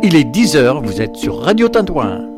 Il est 10h, vous êtes sur Radio Tintouin.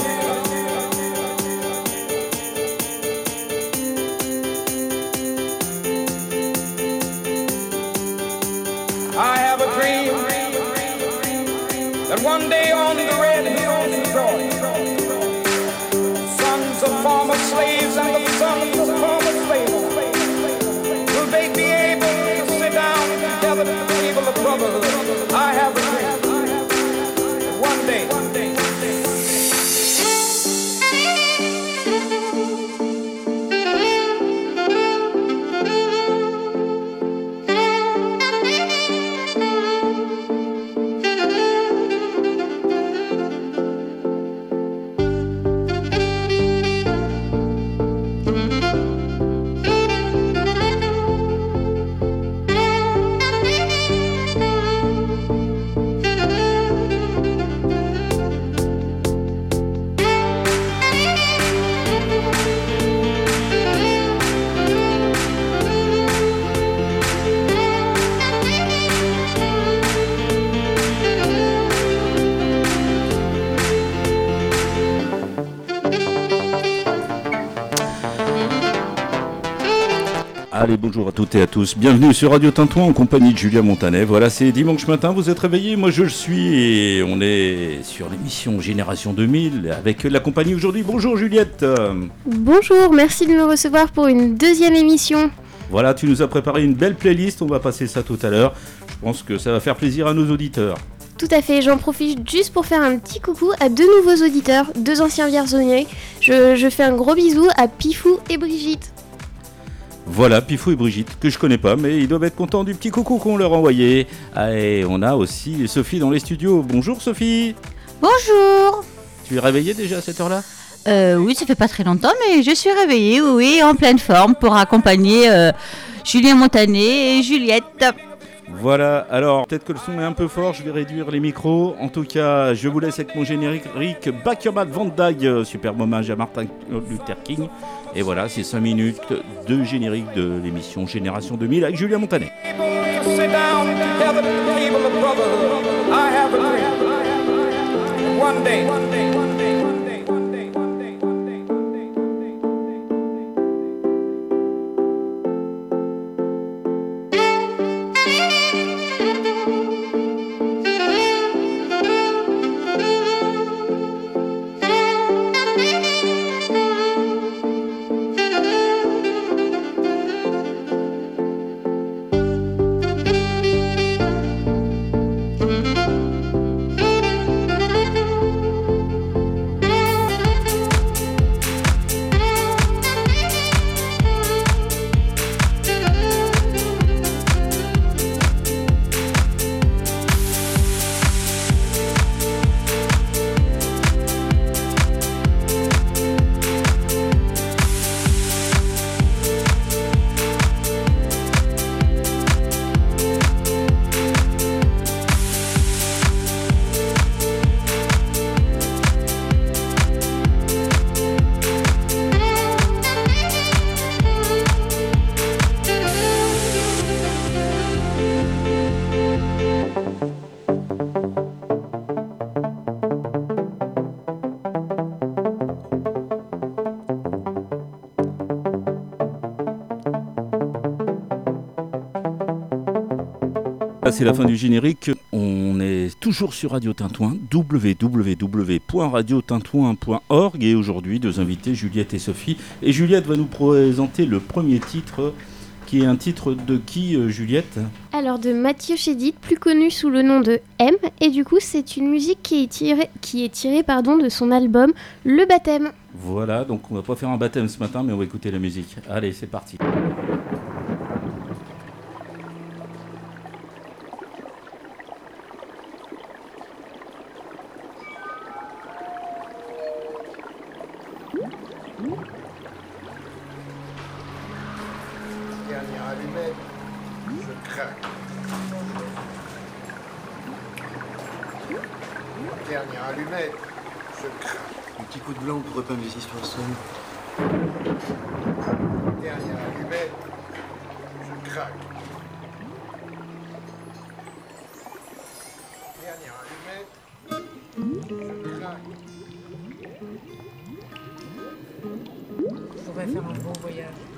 Allez, bonjour à toutes et à tous. Bienvenue sur Radio Tintouin en compagnie de Julien Montanet. Voilà, c'est dimanche matin, vous êtes réveillés, moi je le suis et on est sur l'émission Génération 2000 avec la compagnie aujourd'hui. Bonjour Juliette. Bonjour, merci de me recevoir pour une deuxième émission. Voilà, tu nous as préparé une belle playlist, on va passer ça tout à l'heure. Je pense que ça va faire plaisir à nos auditeurs. Tout à fait, j'en profite juste pour faire un petit coucou à deux nouveaux auditeurs, deux anciens vierzonniers. Je, je fais un gros bisou à Pifou et Brigitte. Voilà, Pifou et Brigitte, que je connais pas, mais ils doivent être contents du petit coucou qu'on leur a envoyé. Ah, et on a aussi Sophie dans les studios. Bonjour Sophie Bonjour Tu es réveillée déjà à cette heure-là? Euh, Oui, ça fait pas très longtemps, mais je suis réveillée, oui, en pleine forme pour accompagner euh, Julien Montanet et Juliette. Voilà, alors peut-être que le son est un peu fort, je vais réduire les micros. En tout cas, je vous laisse avec mon générique Your Bad Van Dyke, superbe hommage à Martin Luther King. Et voilà, c'est 5 minutes de générique de l'émission Génération 2000 avec Julien Montanet. Voilà, c'est la fin du générique. On est toujours sur Radio Tintouin, www.radiotintouin.org. Et aujourd'hui, deux invités, Juliette et Sophie. Et Juliette va nous présenter le premier titre, qui est un titre de qui, euh, Juliette? Alors de Mathieu Chédid, plus connu sous le nom de M, et du coup c'est une musique qui est tirée, qui est tirée pardon, de son album Le Baptême. Voilà, donc on va pas faire un baptême ce matin, mais on va écouter la musique. Allez, c'est parti. Faire un bon voyage.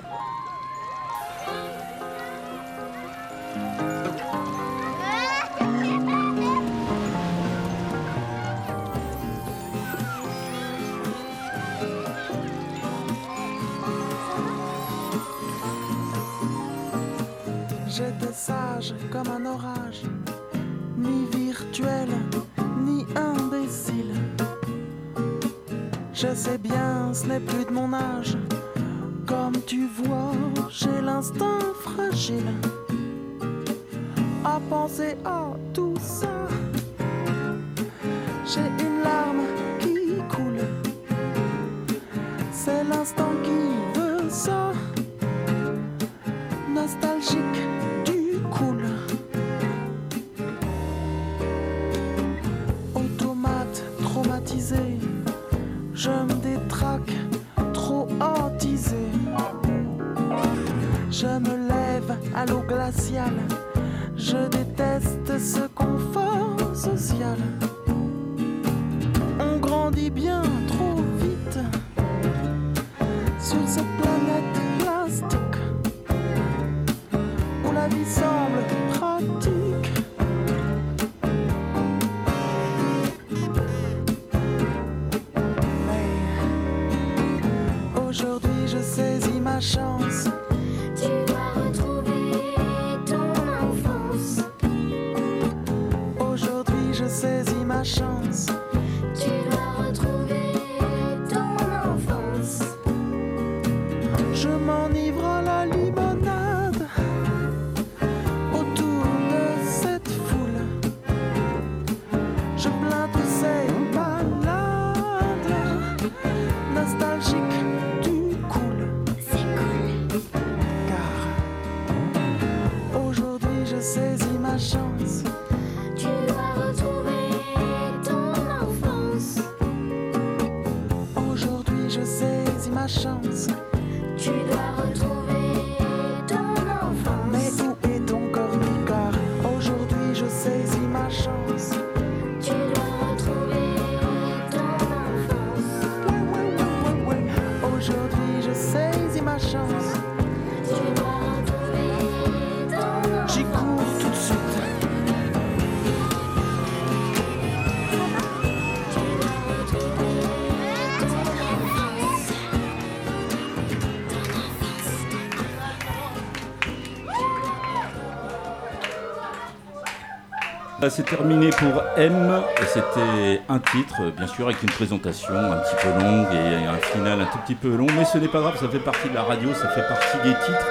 C'est terminé pour M. C'était un titre, bien sûr, avec une présentation un petit peu longue et un final un tout petit peu long. Mais ce n'est pas grave, ça fait partie de la radio, ça fait partie des titres.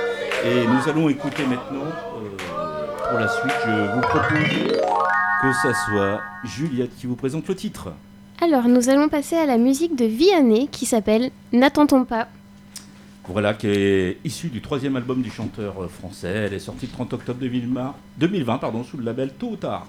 Et nous allons écouter maintenant, euh, pour la suite, je vous propose que ça soit Juliette qui vous présente le titre. Alors nous allons passer à la musique de Vianney qui s'appelle N'attendons pas? Voilà, qui est issue du troisième album du chanteur français. Elle est sortie le 30 octobre 2020, 2020 pardon, sous le label Tôt ou Tard.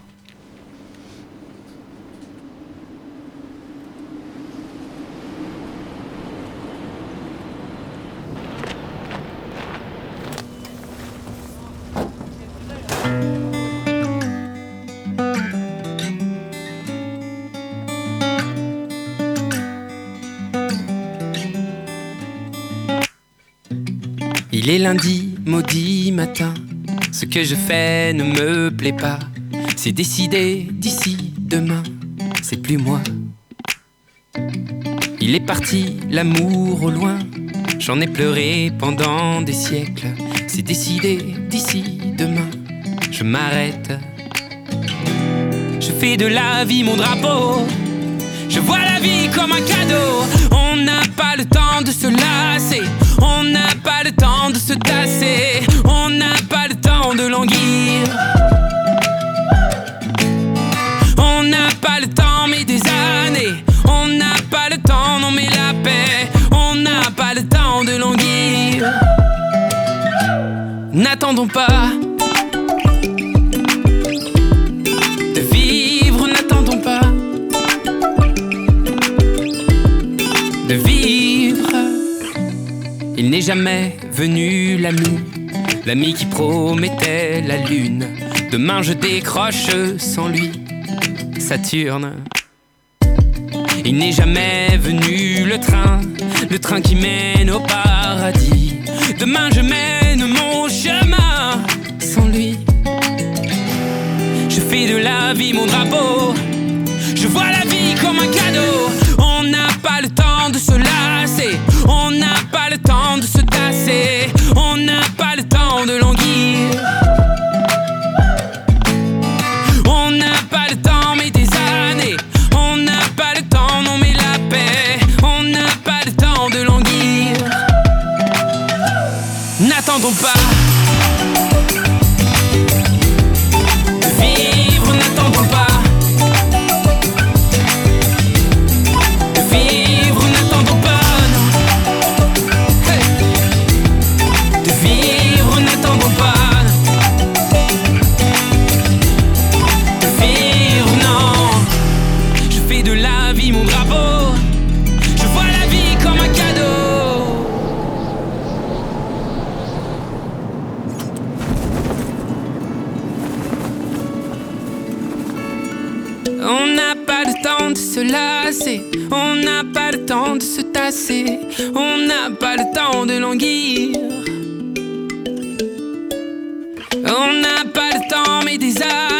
Lundi, maudit matin. Ce que je fais ne me plaît pas. C'est décidé d'ici demain. C'est plus moi. Il est parti, l'amour au loin. J'en ai pleuré pendant des siècles. C'est décidé d'ici demain. Je m'arrête. Je fais de la vie mon drapeau. Je vois la vie comme un cadeau. On n'a pas le temps de se lasser. On n'a pas le temps de se tasser. On n'a pas le temps de languir. On n'a pas le temps, mais des années. On n'a pas le temps, non, mais la paix. On n'a pas le temps de languir. N'attendons pas. N'est jamais venu l'ami, l'ami qui promettait la lune. Demain je décroche sans lui, Saturne. Il n'est jamais venu le train, le train qui mène au paradis. Demain je mène mon chemin sans lui. Je fais de la vie mon drapeau. Je vois la vie comme un cadeau. On n'a pas le temps de se lasser. Se lasser, on n'a pas le temps de se tasser, on n'a pas le temps de languir. On n'a pas le temps, mais des années,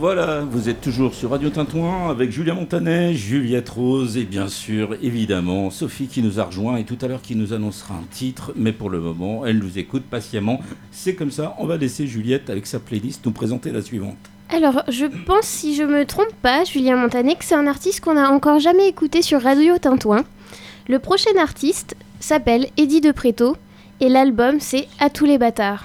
Voilà, vous êtes toujours sur Radio Tintouin avec Julien Montanet, Juliette Rose et bien sûr, évidemment, Sophie qui nous a rejoint et tout à l'heure qui nous annoncera un titre, mais pour le moment, elle nous écoute patiemment. C'est comme ça, on va laisser Juliette avec sa playlist nous présenter la suivante. Alors, je pense, si je me trompe pas, Julien Montanet, que c'est un artiste qu'on n'a encore jamais écouté sur Radio Tintouin. Le prochain artiste s'appelle Eddie De Preto et l'album c'est À tous les bâtards.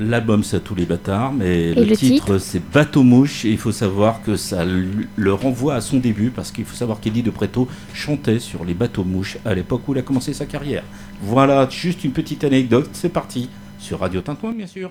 L'album, c'est à tous les bâtards, mais le, le titre, titre c'est Bateau Mouche. Et il faut savoir que ça le renvoie à son début, parce qu'il faut savoir qu'Eddie de Preto chantait sur les bateaux mouches à l'époque où il a commencé sa carrière. Voilà, juste une petite anecdote, c'est parti. Sur Radio Tintouin, bien sûr.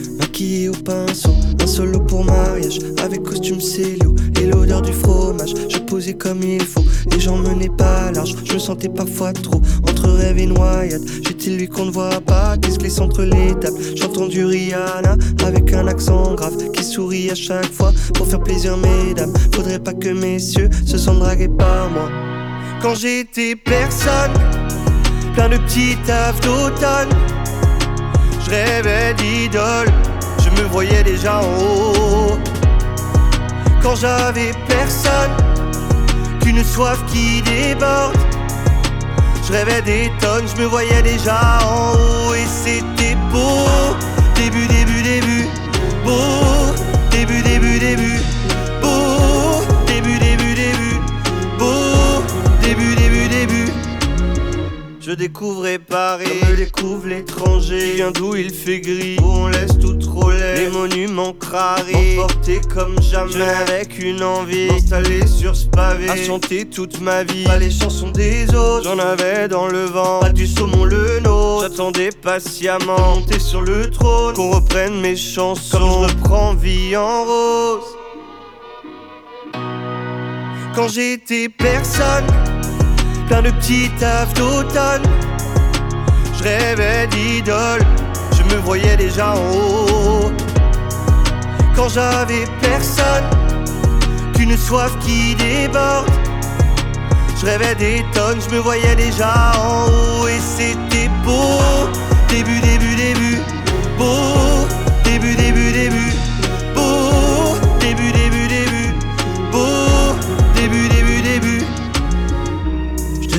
Maquillé au pinceau, un solo pour mariage Avec costume célio et l'odeur du fromage. Je posais comme il faut, et j'en menais pas large. Je me sentais parfois trop entre rêve et noyade. J'étais lui qu'on ne voit pas, qui se glisse entre les tables. J'entends du Rihanna avec un accent grave Qui sourit à chaque fois. Pour faire plaisir mesdames Faudrait pas que messieurs se sentent dragués par moi. Quand j'étais personne, plein de petits tafs d'automne rêvais d'idole, je me voyais déjà en haut. Quand j'avais personne, qu'une soif qui déborde. Je Je rêvais des tonnes, je me voyais déjà en haut et c'était beau. Début, début, début, beau. Début, début, Je découvrais Paris, comme je découvre l'étranger. Qui vient d'où il fait gris, où on laisse tout trop laid. Les monuments crarés, emportés comme jamais. Je n'avais qu'une envie, installé sur ce pavé. À chanter toute ma vie, pas les chansons des autres. J'en avais dans le vent, pas du saumon le nôtre. J'attendais patiemment, monter sur le trône. Qu'on reprenne mes chansons, comme je reprends vie en rose. Quand j'étais personne plein de petits tafs d'automne. Je rêvais d'idole, je me voyais déjà en haut. Quand j'avais personne, qu'une soif qui déborde. Je rêvais des tonnes, je me voyais déjà en haut et c'était beau. Début, début, début, beau.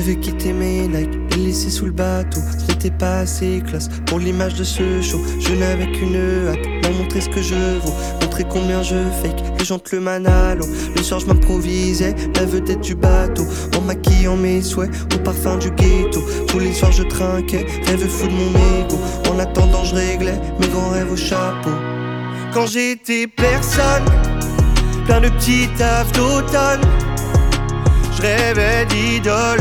Je devais quitter mes Nike, les laisser sous le bateau. Ce n'était pas assez classe pour l'image de ce show. Je n'avais qu'une hâte, leur montrer ce que je vaux, montrer combien je fake. Les gentlemen à l'eau. Le soir, je m'improvisais, la vedette du bateau. En maquillant mes souhaits, au parfum du ghetto. Tous les soirs, je trinquais, rêve fou de mon ego. En attendant, je réglais mes grands rêves au chapeau. Quand j'étais personne, plein de petits tafs d'automne. Je rêvais d'idole,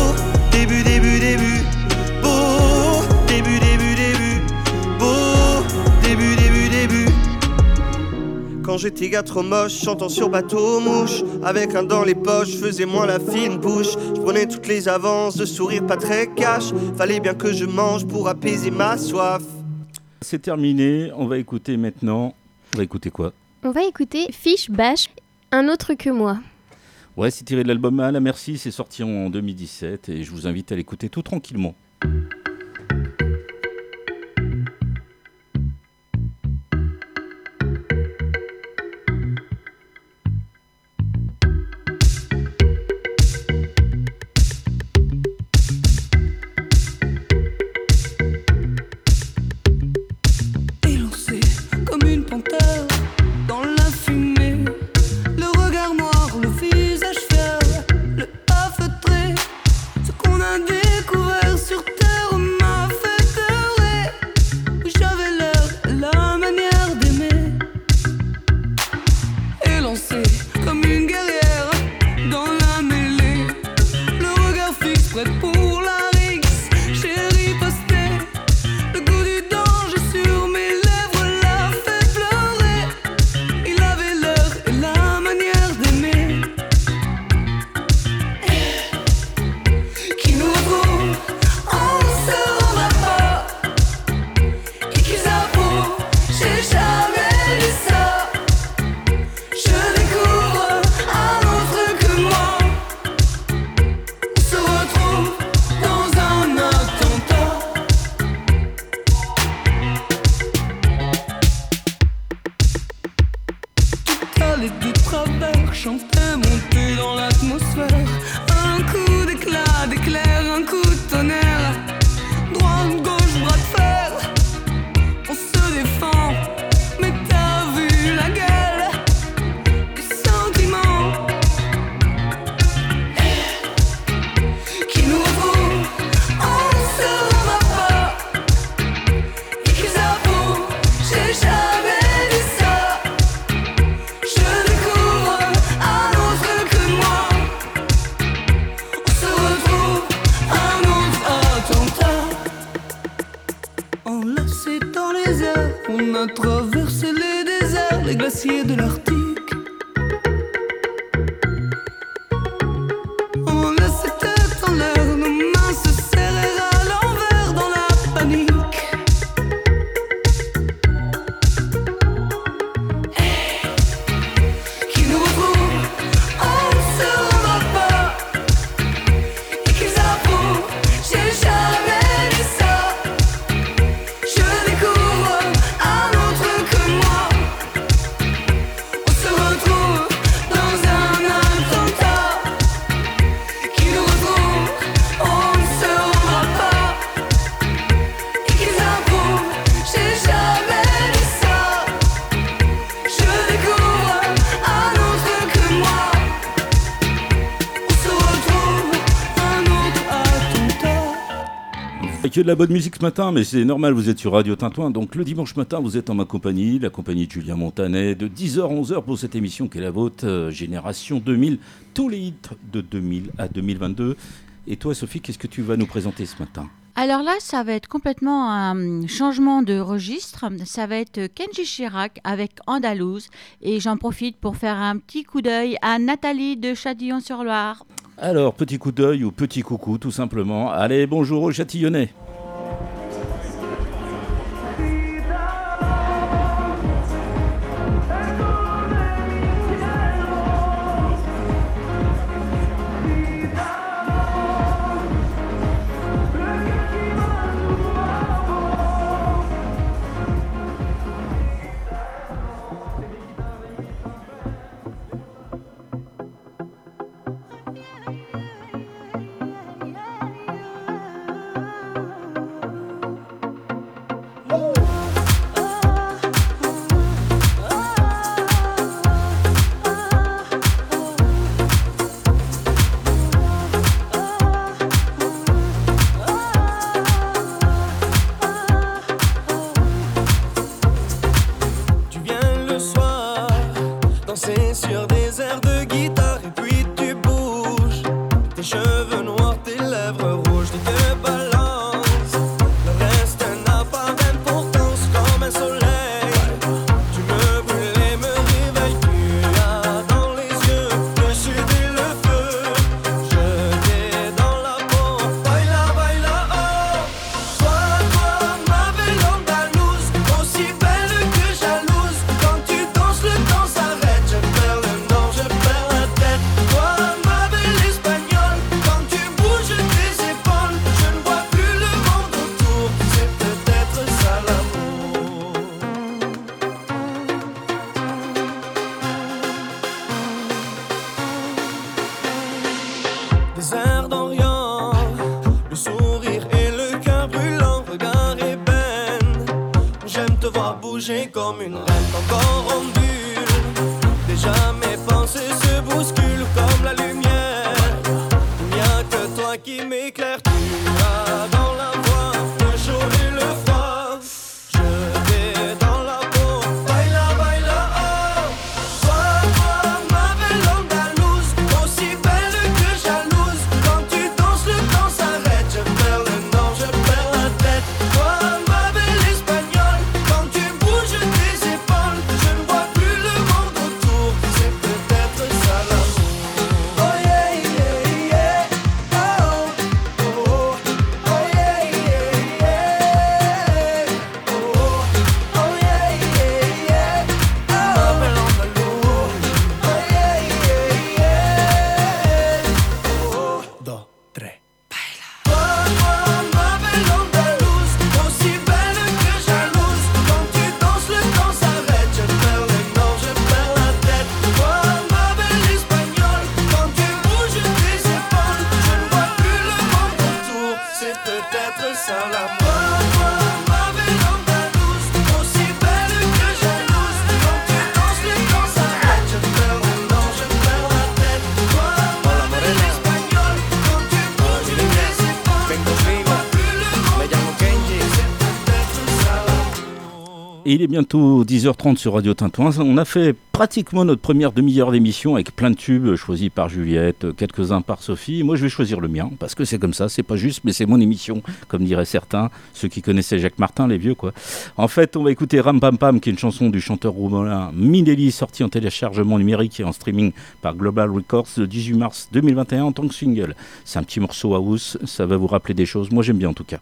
Quand j'étais gars trop moche, chantant sur bateau mouche Avec un dans les poches, faisais moins la fine bouche Je prenais toutes les avances, de sourire pas très cash Fallait bien que je mange pour apaiser ma soif C'est terminé, on va écouter maintenant. On va écouter quoi? On va écouter Fish Bash, un autre que moi. Ouais, c'est tiré de l'album À la Merci, c'est sorti en 2017 et je vous invite à l'écouter tout tranquillement. Que de la bonne musique ce matin, mais c'est normal, vous êtes sur Radio Tintouin. Donc le dimanche matin, vous êtes en ma compagnie, la compagnie de Julien Montanet, de 10h à 11h pour cette émission qui est la vôtre, euh, Génération 2000, tous les hits de 2000 à 2022. Et toi, Sophie, qu'est-ce que tu vas nous présenter ce matin? Alors là, ça va être complètement un changement de registre. Ça va être Kenji Chirac avec Andalouse. Et j'en profite pour faire un petit coup d'œil à Nathalie de Châtillon-sur-Loire. Alors, petit coup d'œil ou petit coucou, tout simplement. Allez, bonjour aux Châtillonnais. Bientôt 10h30 sur Radio Tintouin. On a fait pratiquement notre première demi-heure d'émission avec plein de tubes choisis par Juliette, quelques-uns par Sophie. Moi, je vais choisir le mien parce que c'est comme ça, c'est pas juste, mais c'est mon émission, comme diraient certains, ceux qui connaissaient Jacques Martin, les vieux, quoi. En fait, on va écouter Ram Pam Pam, qui est une chanson du chanteur roumain Minelli, sortie en téléchargement numérique et en streaming par Global Records le 18 mars 2021 en tant que single. C'est un petit morceau house, ça va vous rappeler des choses. Moi, j'aime bien en tout cas.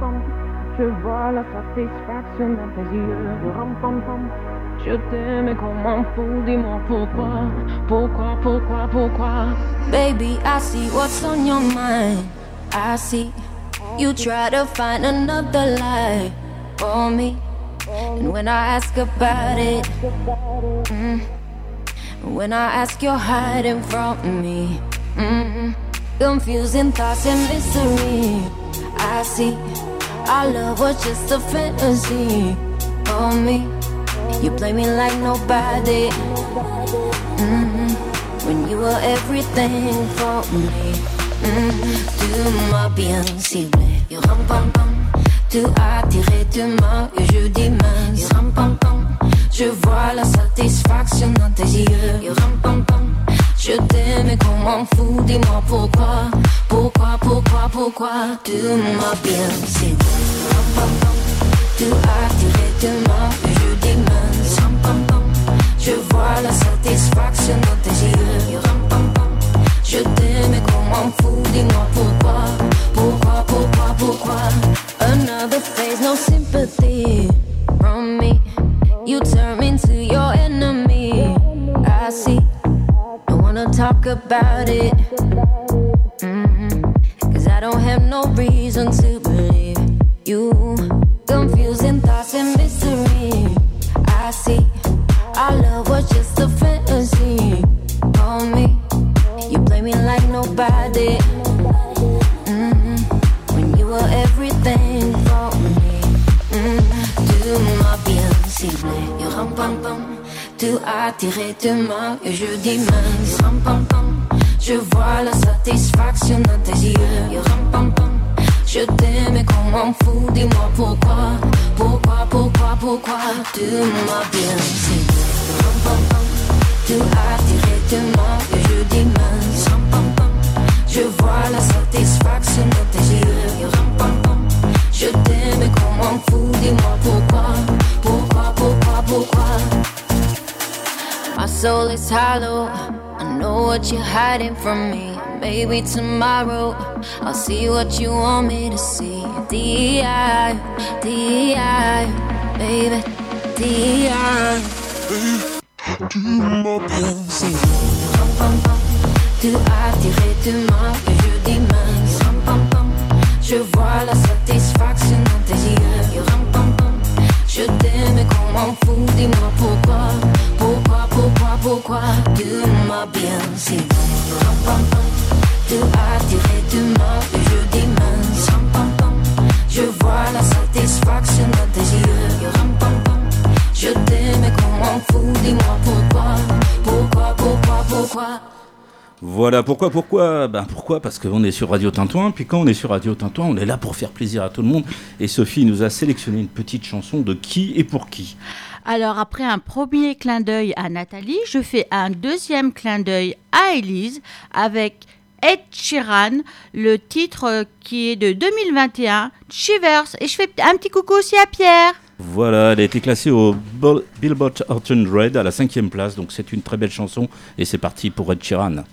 Ram-pam-pam Je vois la satisfaction dans tes yeux ram-pam-pam Je t'aime comme un fou, dis-moi pourquoi Pourquoi, pourquoi, pourquoi Baby, I see what's on your mind. I see you try to find another lie for me. And when I ask about it, mm, when I ask, you're hiding from me. Mm, confusing thoughts and mystery. I see our love was just a fantasy for me. You play me like nobody. Mm, when you were everything for me. Mm, tu m'as bien ciblé. Yo, ram pam pam. Tu as tiré de main et je dis. Je vois la satisfaction dans tes yeux. Je t'aime et qu'on m'en fout. Dis-moi pourquoi. Pourquoi, pourquoi, pourquoi tu m'as bien ciblé. Yo, ram pam pam. Tu as tiré de main et je dis mince. Ram pam pam. Je vois la satisfaction dans tes yeux. Yo, ram pam pam. Je t'aime et qu'on m'en fout. Dis-moi pourquoi. Pourquoi, pourquoi, pourquoi. Another phase, no sympathy from me. You turn me into your enemy. I see. Wanna talk about it. Mhm. Cause I don't have no reason to believe you. Confusing Tu as tiré de main et je dis mince. Ram. Je vois la satisfaction dans tes yeux. Je t'aime et qu'on m'en fout. Dis-moi pourquoi. Pourquoi, pourquoi, pourquoi tu m'as bien ram. Tu as tiré de main et je dis mince. Ram. Je vois la satisfaction dans tes yeux. Je t'aime et qu'on m'en fout. Dis-moi. Pourquoi, pourquoi, soul is hollow. I know what you're hiding from me. Maybe tomorrow I'll see what you want me to see. DI, DI, baby, DI. Tu m'as pam. Tu as tiré de main et je. Je vois la satisfaction dans tes yeux. Je t'aime. Dis-moi pourquoi. Pourquoi, pourquoi, tu m'as bien pam. Tu as tiré de main et je dis. Je vois la satisfaction dans tes yeux. Je t'aime qu'on m'en fout. Dis-moi pourquoi. Pourquoi, pourquoi, pourquoi? Voilà, pourquoi, pourquoi? Ben pourquoi? Parce qu'on est sur Radio Tintouin, puis quand on est sur Radio Tintouin, on est là pour faire plaisir à tout le monde. Et Sophie nous a sélectionné une petite chanson de qui et pour qui? Alors après un premier clin d'œil à Nathalie, je fais un deuxième clin d'œil à Elise avec Ed Sheeran, le titre qui est de 2021, Shivers. Et je fais un petit coucou aussi à Pierre. Voilà, elle a été classée au Bo- Billboard Hot 100 à la cinquième place, donc c'est une très belle chanson. Et c'est parti pour Ed Sheeran.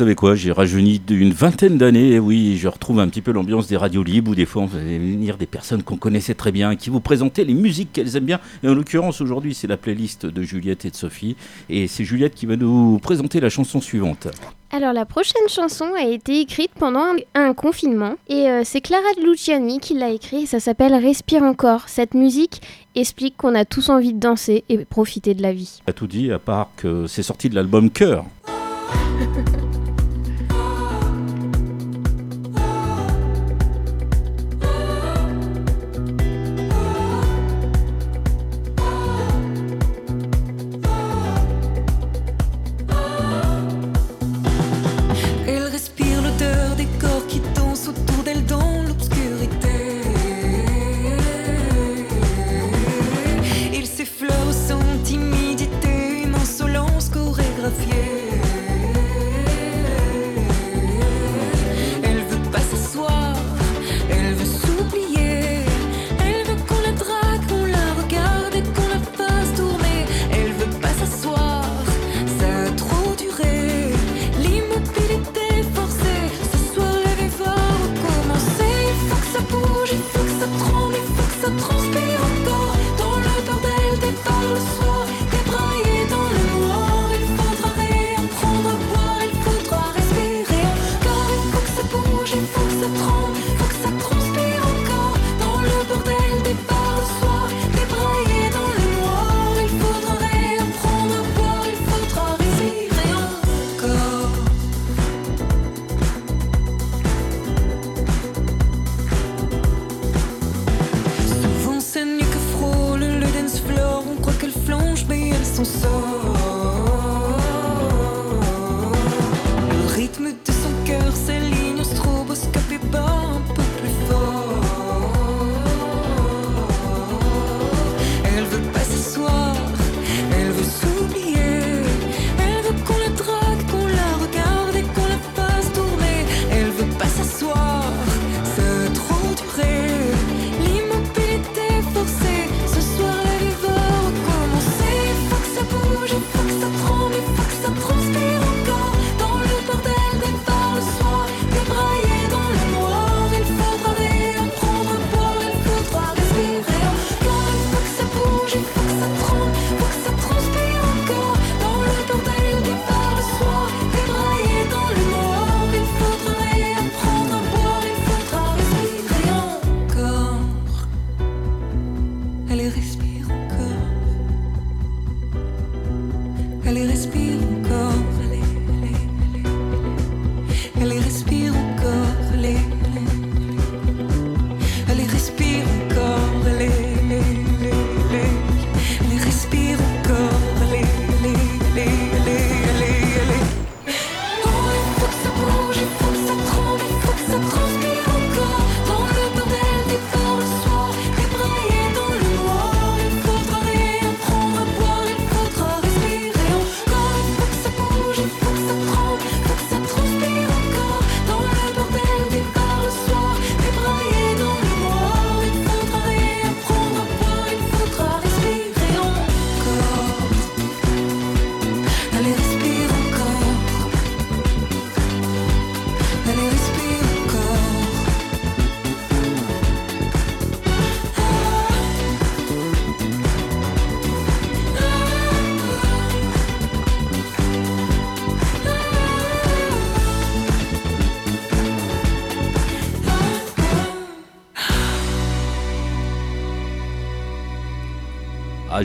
savez quoi, j'ai rajeuni d'une vingtaine d'années, et oui, je retrouve un petit peu l'ambiance des radios libres où des fois on faisait venir des personnes qu'on connaissait très bien, qui vous présentaient les musiques qu'elles aiment bien. Et en l'occurrence, aujourd'hui, c'est la playlist de Juliette et de Sophie, et c'est Juliette qui va nous présenter la chanson suivante. Alors la prochaine chanson a été écrite pendant un, confinement et euh, c'est Clara de Luciani qui l'a écrite et ça s'appelle Respire encore. Cette musique explique qu'on a tous envie de danser et profiter de la vie. A tout dit à part que c'est sorti de l'album Cœur.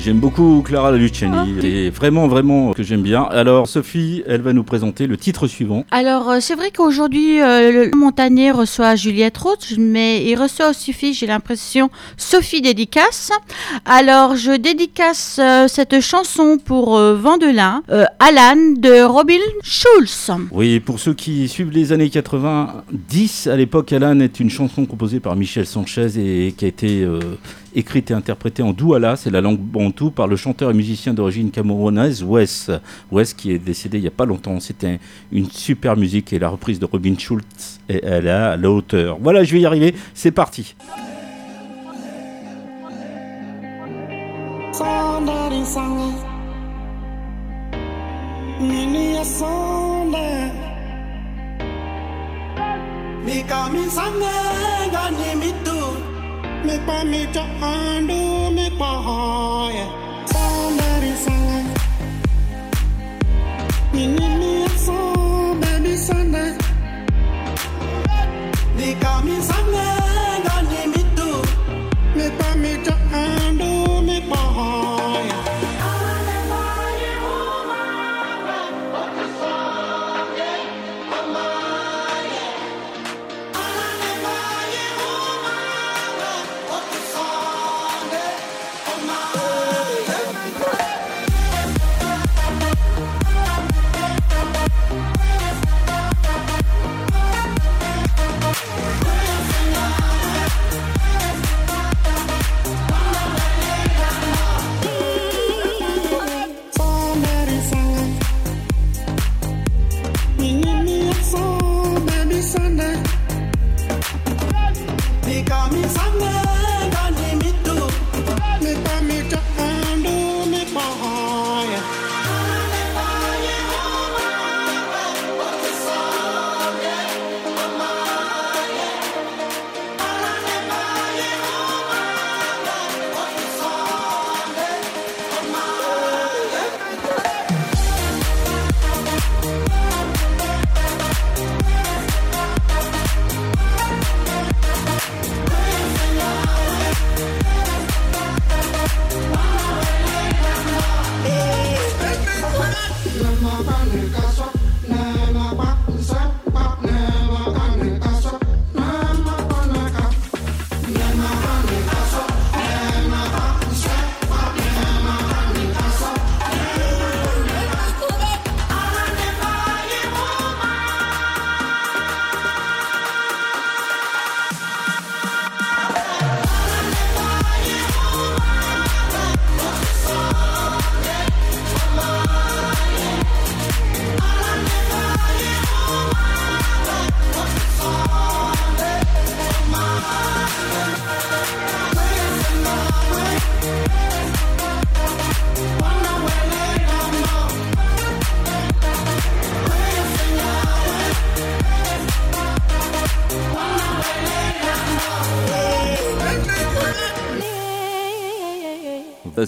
j'aime beaucoup Clara Luciani. C'est vraiment, vraiment que j'aime bien. Alors, Sophie, elle va nous présenter le titre suivant. Alors, euh, c'est vrai qu'aujourd'hui, euh, le Montagnier reçoit Juliette Roth, mais il reçoit aussi, j'ai l'impression, Sophie Dédicace. Alors, je dédicace euh, cette chanson pour euh, Vendelin, euh, Alan de Robin Schulz. Oui, pour ceux qui suivent les années 90, à l'époque, Alan est une chanson composée par Michel Sanchez et qui a été euh, écrite et interprétée en douala, c'est la langue bantou, par le chanteur et musicien d'origine camerounaise Wes. Wes qui est décédé il n'y a pas longtemps. C'était une super musique et la reprise de Robin elle a à la hauteur. Voilà, je vais y arriver, c'est parti. Me pa me to undo me need Sunday. They call me Sunday.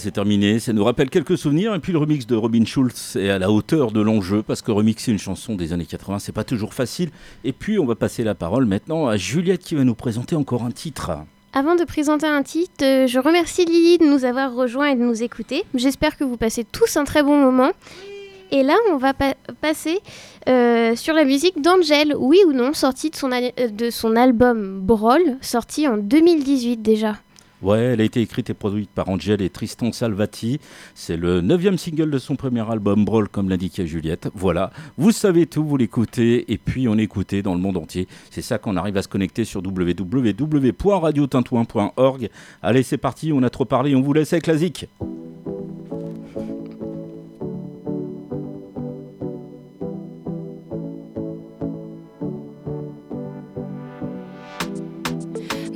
C'est terminé. Ça nous rappelle quelques souvenirs. Et puis le remix de Robin Schulz est à la hauteur de l'enjeu parce que remixer une chanson des années 80, c'est pas toujours facile. Et puis, on va passer la parole maintenant à Juliette qui va nous présenter encore un titre. Avant de présenter un titre, euh, je remercie Lily de nous avoir rejoints et de nous écouter. J'espère que vous passez tous un très bon moment. Et là, on va pa- passer euh, sur la musique d'Angel, oui ou non, sortie de son, euh, de son album Brawl, sorti en 2018 déjà. Ouais, elle a été écrite et produite par Angel et Tristan Salvati. C'est le neuvième single de son premier album, Brawl, comme l'indiquait Juliette. Voilà, vous savez tout, vous l'écoutez, et puis on écoutait dans le monde entier. C'est ça qu'on arrive à se connecter sur www.radiotintouin.org. Allez, c'est parti, on a trop parlé, on vous laisse avec la zik.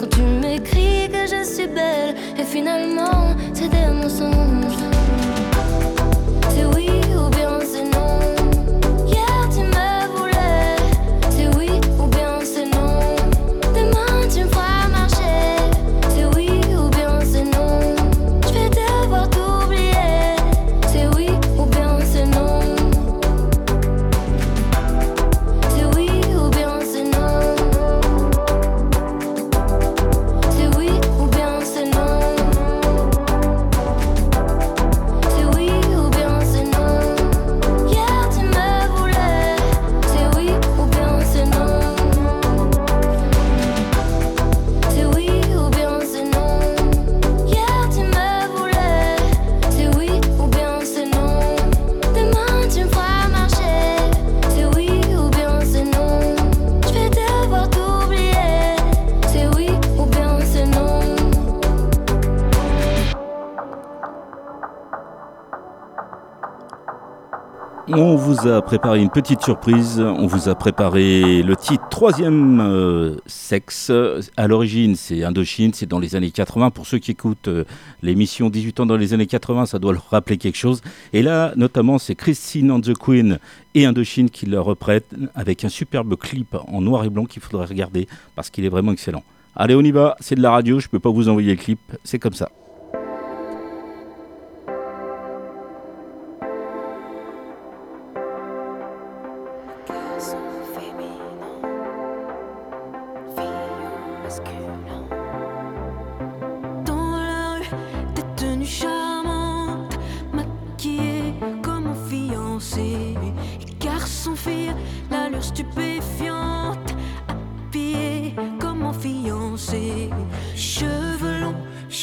Quand tu m'écris que je suis belle et finalement c'est des mensonges On vous a préparé une petite surprise. On vous a préparé le titre Troisième euh, Sexe. À l'origine, c'est Indochine, c'est dans les années 80. Pour ceux qui écoutent euh, l'émission 18 ans dans les années 80, ça doit leur rappeler quelque chose. Et là, notamment, c'est Christine and the Queen et Indochine qui le reprêtent avec un superbe clip en noir et blanc qu'il faudrait regarder parce qu'il est vraiment excellent. Allez, on y va. C'est de la radio. Je peux pas vous envoyer le clip. C'est comme ça.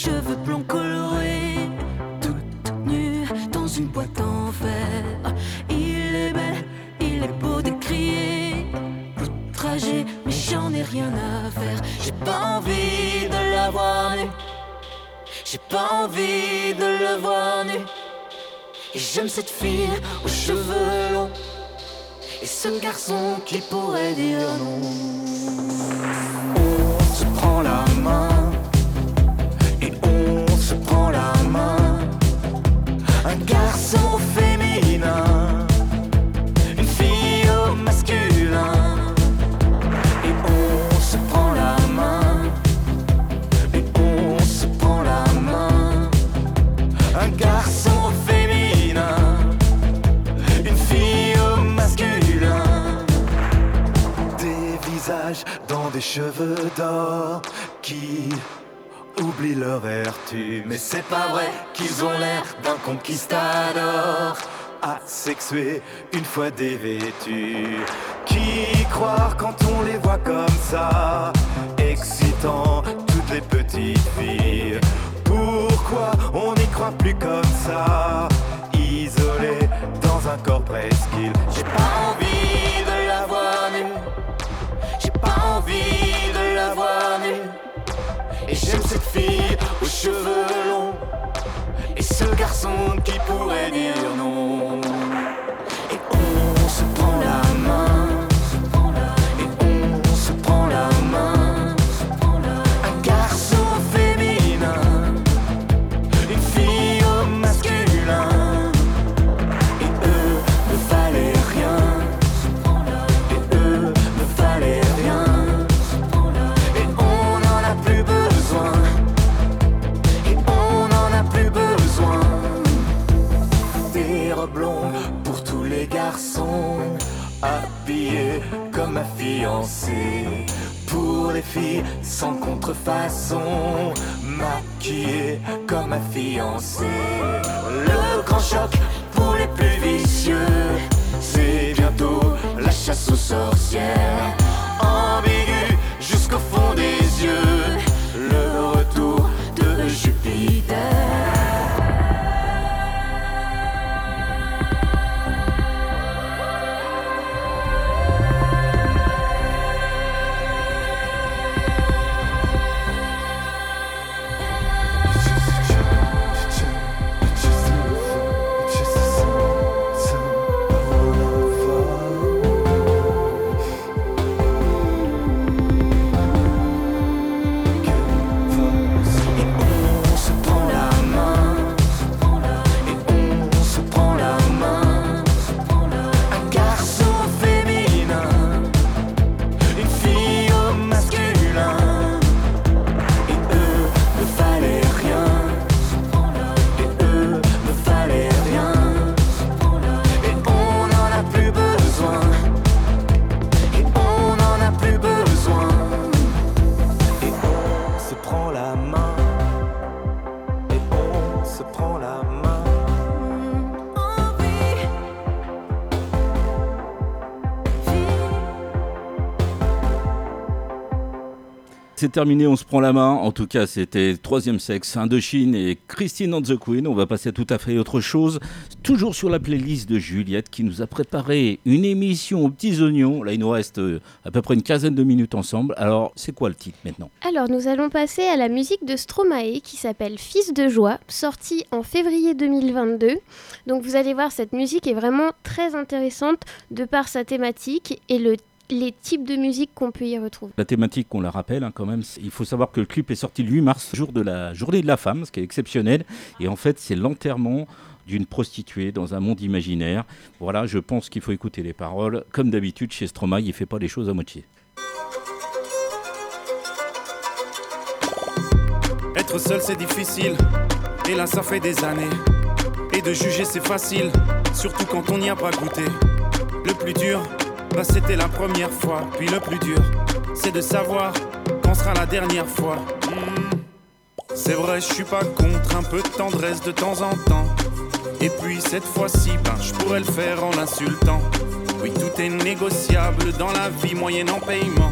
Cheveux blonds colorés, toute nue dans une boîte en fer. Il est bel, il est beau de crier, outragé, mais j'en ai rien à faire. J'ai pas envie de la voir. J'ai pas envie de le voir nu. Et j'aime cette fille aux cheveux longs. Et ce garçon qui pourrait dire non. On se prend la main Un garçon féminin, une fille au masculin. Et on se prend la main et on se prend la main. Un garçon féminin, une fille au masculin. Des visages dans des cheveux d'or qui oublient leur vertu. Mais c'est pas vrai qu'ils ont l'air d'un conquistador. Asexué, une fois dévêtus. Qui croire quand on les voit comme ça? Excitant toutes les petites filles. Pourquoi on n'y croit plus comme ça? Isolé dans un corps presqu'île. J'ai pas envie cette fille aux cheveux longs. Et ce garçon qui pourrait dire non. pour tous les garçons, habillée comme ma fiancée. Pour les filles sans contrefaçon, maquillée comme ma fiancée. Le grand choc pour les plus vicieux, c'est bientôt la chasse aux sorcières. Terminé, on se prend la main. En tout cas, c'était Troisième Sexe, Indochine et Christine and the Queen. On va passer à tout à fait autre chose. Toujours sur la playlist de Juliette qui nous a préparé une émission aux petits oignons. Là, il nous reste euh, à peu près une quinzaine de minutes ensemble. Alors, c'est quoi le titre maintenant? Alors nous allons passer à la musique de Stromae qui s'appelle Fils de joie, sortie en février 2022. Donc vous allez voir, cette musique est vraiment très intéressante de par sa thématique et le- les types de musique qu'on peut y retrouver. La thématique, on la rappelle hein, quand même, il faut savoir que le clip est sorti le 8 mars, jour de la journée de la femme, ce qui est exceptionnel. Et en fait, c'est l'enterrement d'une prostituée dans un monde imaginaire. Voilà, je pense qu'il faut écouter les paroles. Comme d'habitude, chez Stromae, il fait pas les choses à moitié. Être seul c'est difficile, et là ça fait des années. Et de juger c'est facile, surtout quand on n'y a pas goûté. Le plus dur, bah c'était la première fois. Puis le plus dur, c'est de savoir quand sera la dernière fois. Hmm. C'est vrai, je suis pas contre un peu de tendresse de temps en temps. Et puis cette fois-ci, ben je pourrais le faire en l'insultant. Oui, tout est négociable dans la vie moyenne en paiement.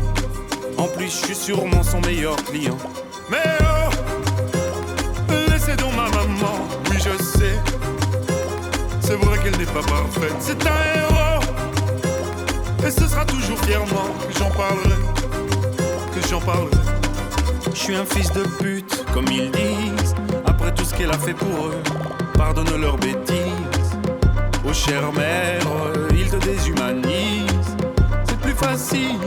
En plus, je suis sûrement son meilleur client. Mais oh, laissez donc ma maman, oui je sais. C'est vrai qu'elle n'est pas parfaite, c'est un héros. Et ce sera toujours fièrement que j'en parlerai, que j'en parlerai. Je suis un fils de pute, comme ils disent. Après tout ce qu'elle a fait pour eux, pardonne leurs bêtises. Oh chère mère, ils te déshumanisent. C'est plus facile,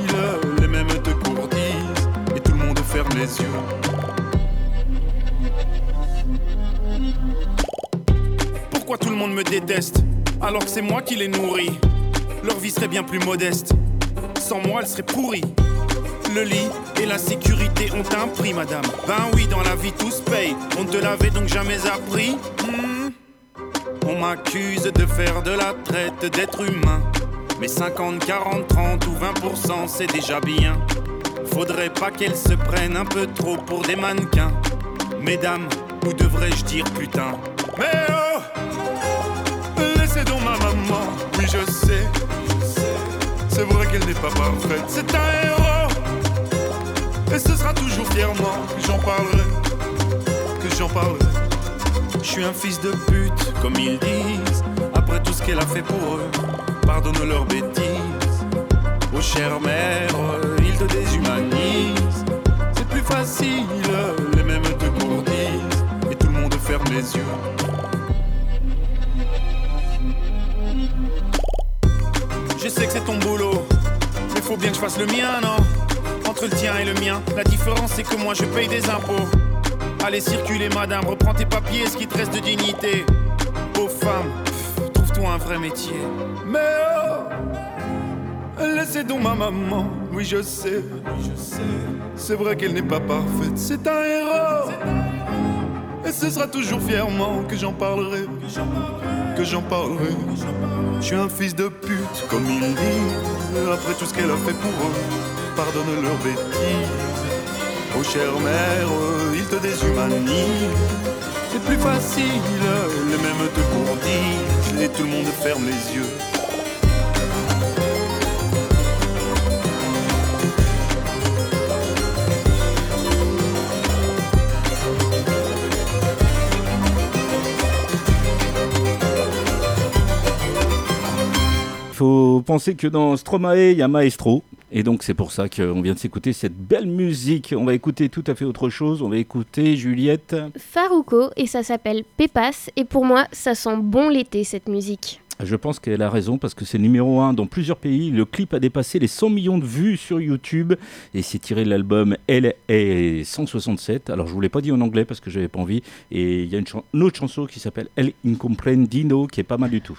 les mêmes te courtisent. Et tout le monde ferme les yeux. Pourquoi tout le monde me déteste alors que c'est moi qui les nourris? Leur vie serait bien plus modeste. Sans moi, elle serait pourrie. Le lit et la sécurité ont un prix, madame. Ben oui, dans la vie tout se paye. On ne te l'avait donc jamais appris. Hmm. On m'accuse de faire de la traite d'êtres humains. Mais 50, 40, 30 ou 20%, c'est déjà bien. Faudrait pas qu'elles se prennent un peu trop pour des mannequins. Mesdames, ou devrais-je dire putain? Mais oh qu'elle n'est pas parfaite, c'est un héros. Et ce sera toujours fièrement que j'en parlerai, que j'en parlerai. Je suis un fils de pute, comme ils disent. Après tout ce qu'elle a fait pour eux, pardonne leurs bêtises. Oh chère mère, ils te déshumanisent. C'est plus facile, les mêmes te courtisent. Et tout le monde ferme les yeux. Je sais que c'est ton boulot, faut bien que je fasse le mien, non Entre le tien et le mien, la différence c'est que moi je paye des impôts. Allez circuler madame, reprends tes papiers, ce qui te reste de dignité. Pauvre femme, trouve-toi un vrai métier. Mais oh, laissez donc ma maman, oui je sais, c'est vrai qu'elle n'est pas parfaite, c'est un héros. Et ce sera toujours fièrement que j'en parlerai, que j'en parlerai. Je suis un fils de pute, comme ils disent. Après tout ce qu'elle a fait pour eux, pardonne leurs bêtises. Oh chère mère, ils te déshumanisent. C'est plus facile, les mêmes te courtisent. Et tout le monde ferme les yeux. Faut penser que dans Stromae, il y a Maestro. Et donc c'est pour ça qu'on vient de s'écouter cette belle musique. On va écouter tout à fait autre chose. On va écouter Juliette. Farouko et ça s'appelle Pépas et pour moi ça sent bon l'été cette musique. Je pense qu'elle a raison parce que c'est numéro 1 dans plusieurs pays. Le clip a dépassé les 100 millions de vues sur YouTube et c'est tiré de l'album Elle est 167. Alors je vous l'ai pas dit en anglais parce que j'avais pas envie. Et il y a une, autre chanson qui s'appelle El Incomprendino qui est pas mal du tout.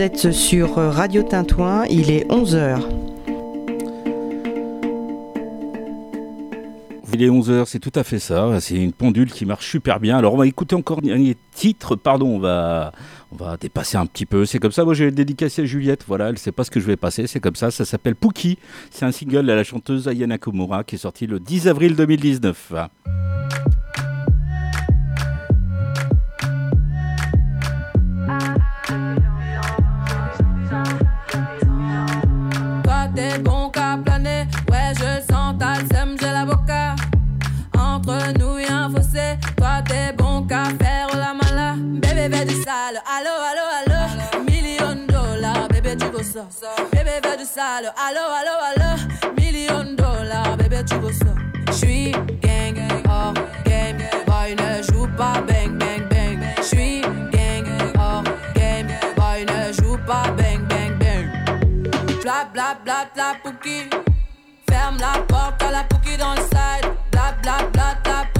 Vous êtes sur Radio Tintouin, il est 11h. Il est 11h, c'est tout à fait ça. C'est une pendule qui marche super bien. Alors on va écouter encore dernier titre. Pardon, on va, on va dépasser un petit peu. C'est comme ça. Moi, j'ai dédicacé à Juliette. Voilà, elle sait pas ce que je vais passer. C'est comme ça. Ça s'appelle Pookie. C'est un single de la chanteuse Ayana Komura qui est sorti le 10 avril 2019. Bébé fais du sale, allo allo allo, million dollars, bébé tu veux ça. J'suis gang, hors game, boy ne joue pas bang bang bang. J'suis gang, hors game, boy ne joue pas bang bang bang. Bla bla bla bla pouki. Ferme la porte à la pouki dans le side. Bla bla bla bla.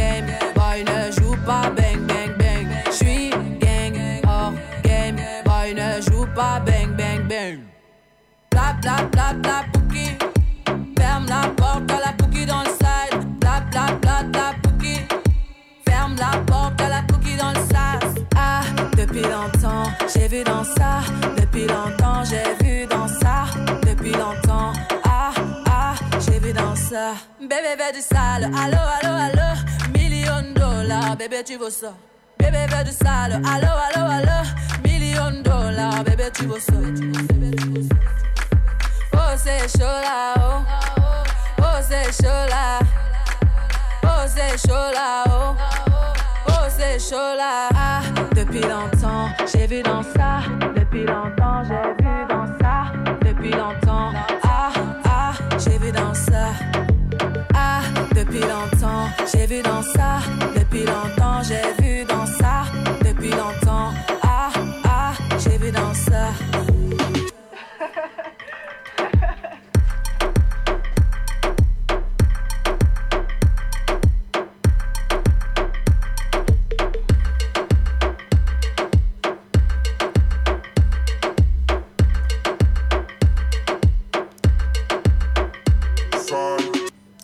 Pas bang bang bang. J'suis gang, hors game. Boy ne joue pas bang bang bang. Bla bla bla bla pouki. Ferme la porte à la pouki dans le side. Bla bla bla bla pouki. Ferme la porte à la pouki dans le sas. Ah, depuis longtemps, j'ai vu dans ça. Depuis longtemps, j'ai vu dans ça. Depuis longtemps, ah, ah, j'ai vu dans ça. Bébé, veut du sale. Allo, allo, allo. Bébé, tu veux ça. Bébé, veut du sale. Allo, allo, allo. Million de dollars, bébé, tu veux ça. Oh, c'est chaud là, oh. Oh, c'est chaud là. Oh, c'est chaud là, oh. Oh, c'est chaud là. Ah, depuis longtemps, j'ai vu dans ça. Depuis longtemps, j'ai vu dans ça. Depuis longtemps, ah, ah, j'ai vu dans ça. Depuis longtemps, j'ai vu dans ça. Depuis longtemps, j'ai vu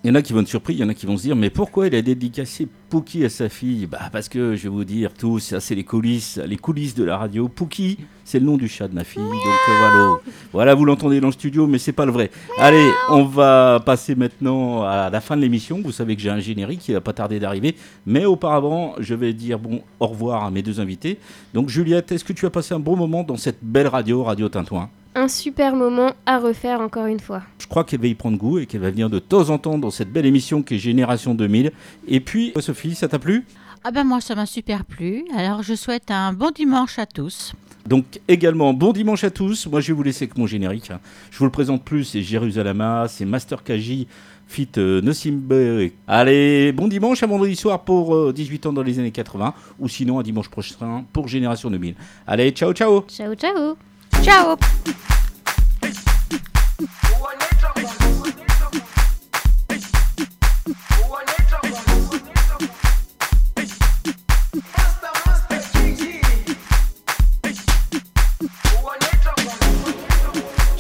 Il y en a qui vont être surpris, il y en a qui vont se dire mais pourquoi il a dédicacé Pookie à sa fille? Bah parce que je vais vous dire tous, ça c'est les coulisses, les coulisses de la radio. Pookie, c'est le nom du chat de ma fille. Donc euh, voilà, voilà vous l'entendez dans le studio, mais c'est pas le vrai. Allez, on va passer maintenant à la fin de l'émission. Vous savez que j'ai un générique qui va pas tarder d'arriver, mais auparavant, je vais dire bon au revoir à mes deux invités. Donc Juliette, est-ce que tu as passé un bon moment dans cette belle radio, Radio Tintouin? Un super moment à refaire encore une fois. Je crois qu'elle va y prendre goût et qu'elle va venir de temps en temps dans cette belle émission qui est Génération 2000. Et puis, Sophie, ça t'a plu? Ah ben moi ça m'a super plu. Alors je souhaite un bon dimanche à tous. Donc également, bon dimanche à tous. Moi, je vais vous laisser avec mon générique. hein. Je vous le présente plus, c'est Jérusalem, c'est Master Kaji, fit euh, Nosimbe. Allez, bon dimanche à vendredi soir pour euh, 18 ans dans les années 80, ou sinon à dimanche prochain pour Génération 2000. Allez, ciao, ciao Ciao, ciao Ciao.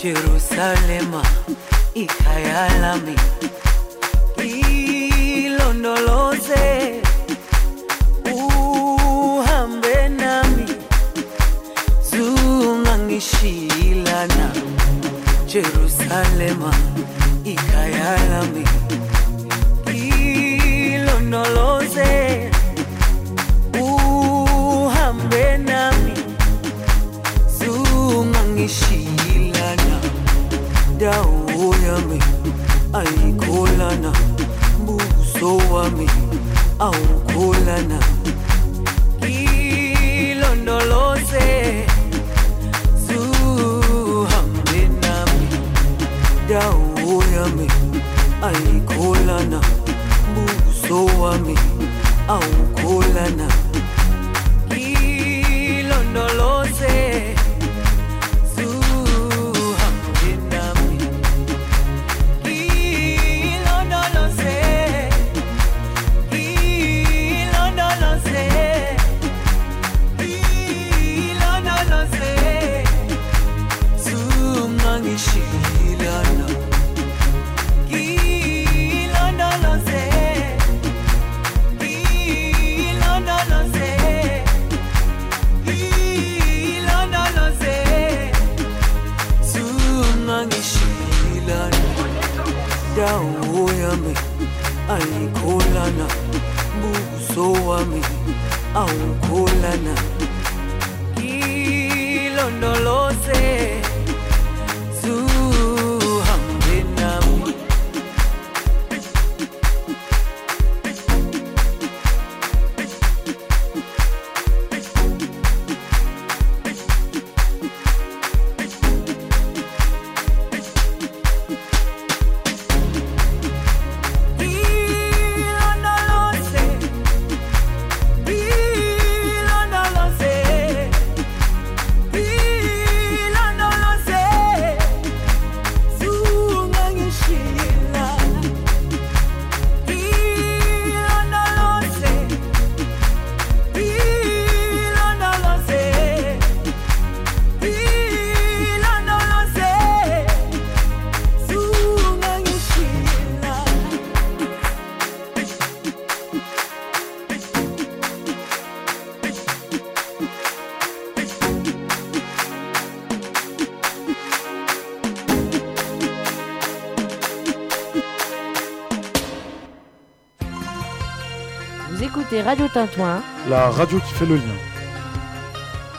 Jerusalema ikhaya lami ilondoloze ishilana jerusalema ikayalami ilonoloze uhambe nami zungangishilana dawo yami ayikholana mbuso wami awukholana ilondoloze. dawo yami ayikholana buso wami awukholana Radio Tintouin. La radio qui fait le lien.